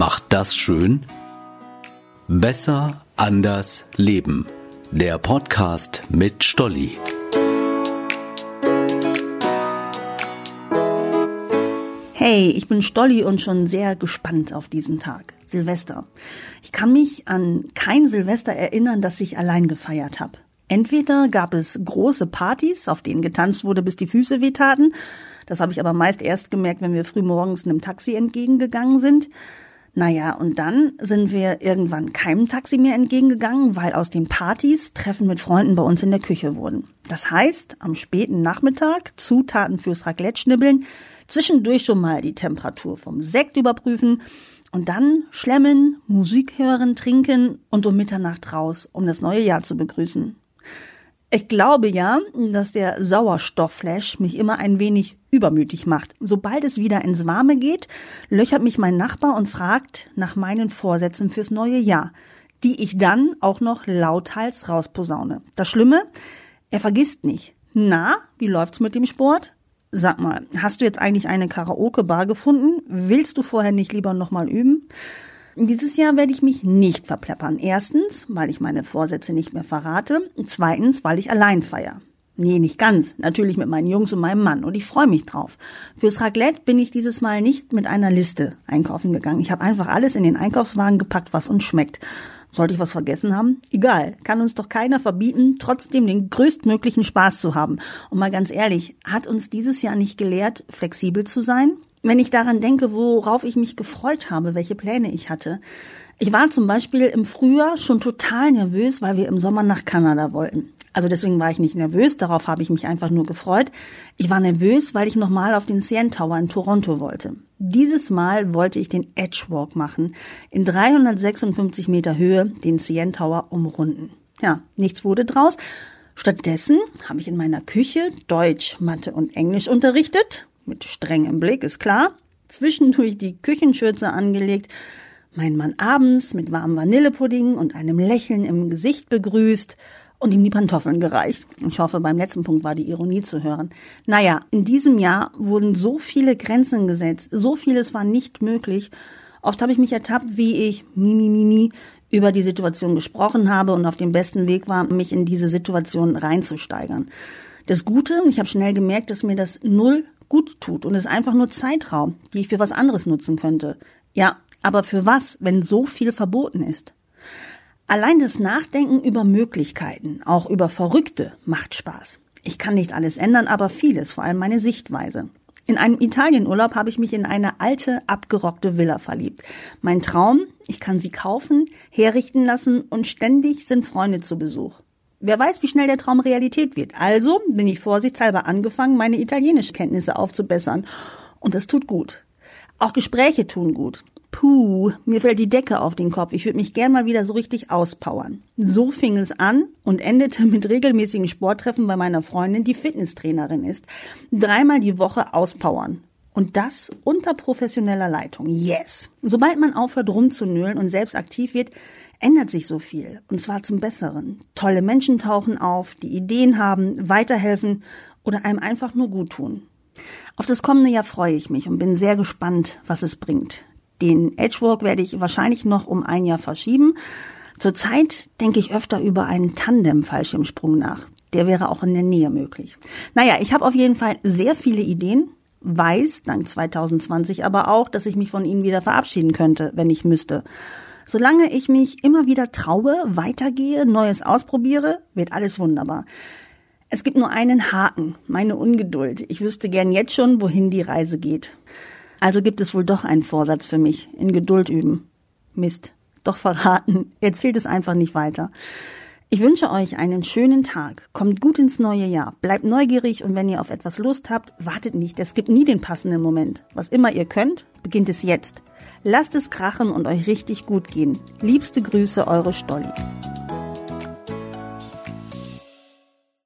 macht das schön? Besser, anders, leben. Der Podcast mit Stolli. Hey, ich bin Stolli und schon sehr gespannt auf diesen Tag. Silvester. Ich kann mich an kein Silvester erinnern, das ich allein gefeiert habe. Entweder gab es große Partys, auf denen getanzt wurde, bis die Füße wehtaten. Das habe ich aber meist erst gemerkt, wenn wir früh morgens einem Taxi entgegengegangen sind. Naja, und dann sind wir irgendwann keinem Taxi mehr entgegengegangen, weil aus den Partys Treffen mit Freunden bei uns in der Küche wurden. Das heißt, am späten Nachmittag Zutaten fürs Raclette schnibbeln, zwischendurch schon mal die Temperatur vom Sekt überprüfen und dann schlemmen, Musik hören, trinken und um Mitternacht raus, um das neue Jahr zu begrüßen. Ich glaube ja, dass der Sauerstoffflash mich immer ein wenig übermütig macht. Sobald es wieder ins Warme geht, löchert mich mein Nachbar und fragt nach meinen Vorsätzen fürs neue Jahr, die ich dann auch noch lauthals rausposaune. Das Schlimme, er vergisst nicht. Na, wie läuft's mit dem Sport? Sag mal, hast du jetzt eigentlich eine Karaoke-Bar gefunden? Willst du vorher nicht lieber nochmal üben? Dieses Jahr werde ich mich nicht verpleppern. Erstens, weil ich meine Vorsätze nicht mehr verrate. Zweitens, weil ich allein feier. Nee, nicht ganz. Natürlich mit meinen Jungs und meinem Mann. Und ich freue mich drauf. Fürs Raclette bin ich dieses Mal nicht mit einer Liste einkaufen gegangen. Ich habe einfach alles in den Einkaufswagen gepackt, was uns schmeckt. Sollte ich was vergessen haben? Egal, kann uns doch keiner verbieten, trotzdem den größtmöglichen Spaß zu haben. Und mal ganz ehrlich, hat uns dieses Jahr nicht gelehrt, flexibel zu sein? Wenn ich daran denke, worauf ich mich gefreut habe, welche Pläne ich hatte. Ich war zum Beispiel im Frühjahr schon total nervös, weil wir im Sommer nach Kanada wollten. Also deswegen war ich nicht nervös, darauf habe ich mich einfach nur gefreut. Ich war nervös, weil ich nochmal auf den CN Tower in Toronto wollte. Dieses Mal wollte ich den Edge Walk machen, in 356 Meter Höhe den CN Tower umrunden. Ja, nichts wurde draus. Stattdessen habe ich in meiner Küche Deutsch, Mathe und Englisch unterrichtet mit strengem Blick, ist klar, zwischendurch die Küchenschürze angelegt, mein Mann abends mit warmem Vanillepudding und einem Lächeln im Gesicht begrüßt und ihm die Pantoffeln gereicht. Ich hoffe, beim letzten Punkt war die Ironie zu hören. Naja, in diesem Jahr wurden so viele Grenzen gesetzt, so vieles war nicht möglich. Oft habe ich mich ertappt, wie ich mimi mimi über die Situation gesprochen habe und auf dem besten Weg war, mich in diese Situation reinzusteigern. Das Gute, ich habe schnell gemerkt, dass mir das null gut tut und ist einfach nur Zeitraum, die ich für was anderes nutzen könnte. Ja, aber für was, wenn so viel verboten ist? Allein das Nachdenken über Möglichkeiten, auch über Verrückte, macht Spaß. Ich kann nicht alles ändern, aber vieles, vor allem meine Sichtweise. In einem Italienurlaub habe ich mich in eine alte, abgerockte Villa verliebt. Mein Traum, ich kann sie kaufen, herrichten lassen und ständig sind Freunde zu Besuch. Wer weiß, wie schnell der Traum Realität wird. Also bin ich vorsichtshalber angefangen, meine Italienischkenntnisse aufzubessern. Und das tut gut. Auch Gespräche tun gut. Puh, mir fällt die Decke auf den Kopf. Ich würde mich gern mal wieder so richtig auspowern. So fing es an und endete mit regelmäßigen Sporttreffen bei meiner Freundin, die Fitnesstrainerin ist. Dreimal die Woche auspowern. Und das unter professioneller Leitung. Yes. Sobald man aufhört rumzunölen und selbst aktiv wird, ändert sich so viel. Und zwar zum Besseren. Tolle Menschen tauchen auf, die Ideen haben, weiterhelfen oder einem einfach nur gut tun. Auf das kommende Jahr freue ich mich und bin sehr gespannt, was es bringt. Den Edgewalk werde ich wahrscheinlich noch um ein Jahr verschieben. Zurzeit denke ich öfter über einen Tandem-Fallschirmsprung nach. Der wäre auch in der Nähe möglich. Naja, ich habe auf jeden Fall sehr viele Ideen, weiß dank 2020 aber auch, dass ich mich von ihnen wieder verabschieden könnte, wenn ich müsste. Solange ich mich immer wieder traue, weitergehe, Neues ausprobiere, wird alles wunderbar. Es gibt nur einen Haken, meine Ungeduld. Ich wüsste gern jetzt schon, wohin die Reise geht. Also gibt es wohl doch einen Vorsatz für mich, in Geduld üben. Mist, doch verraten, erzählt es einfach nicht weiter. Ich wünsche euch einen schönen Tag. Kommt gut ins neue Jahr. Bleibt neugierig und wenn ihr auf etwas Lust habt, wartet nicht. Es gibt nie den passenden Moment. Was immer ihr könnt, beginnt es jetzt. Lasst es krachen und euch richtig gut gehen. Liebste Grüße, eure Stolli.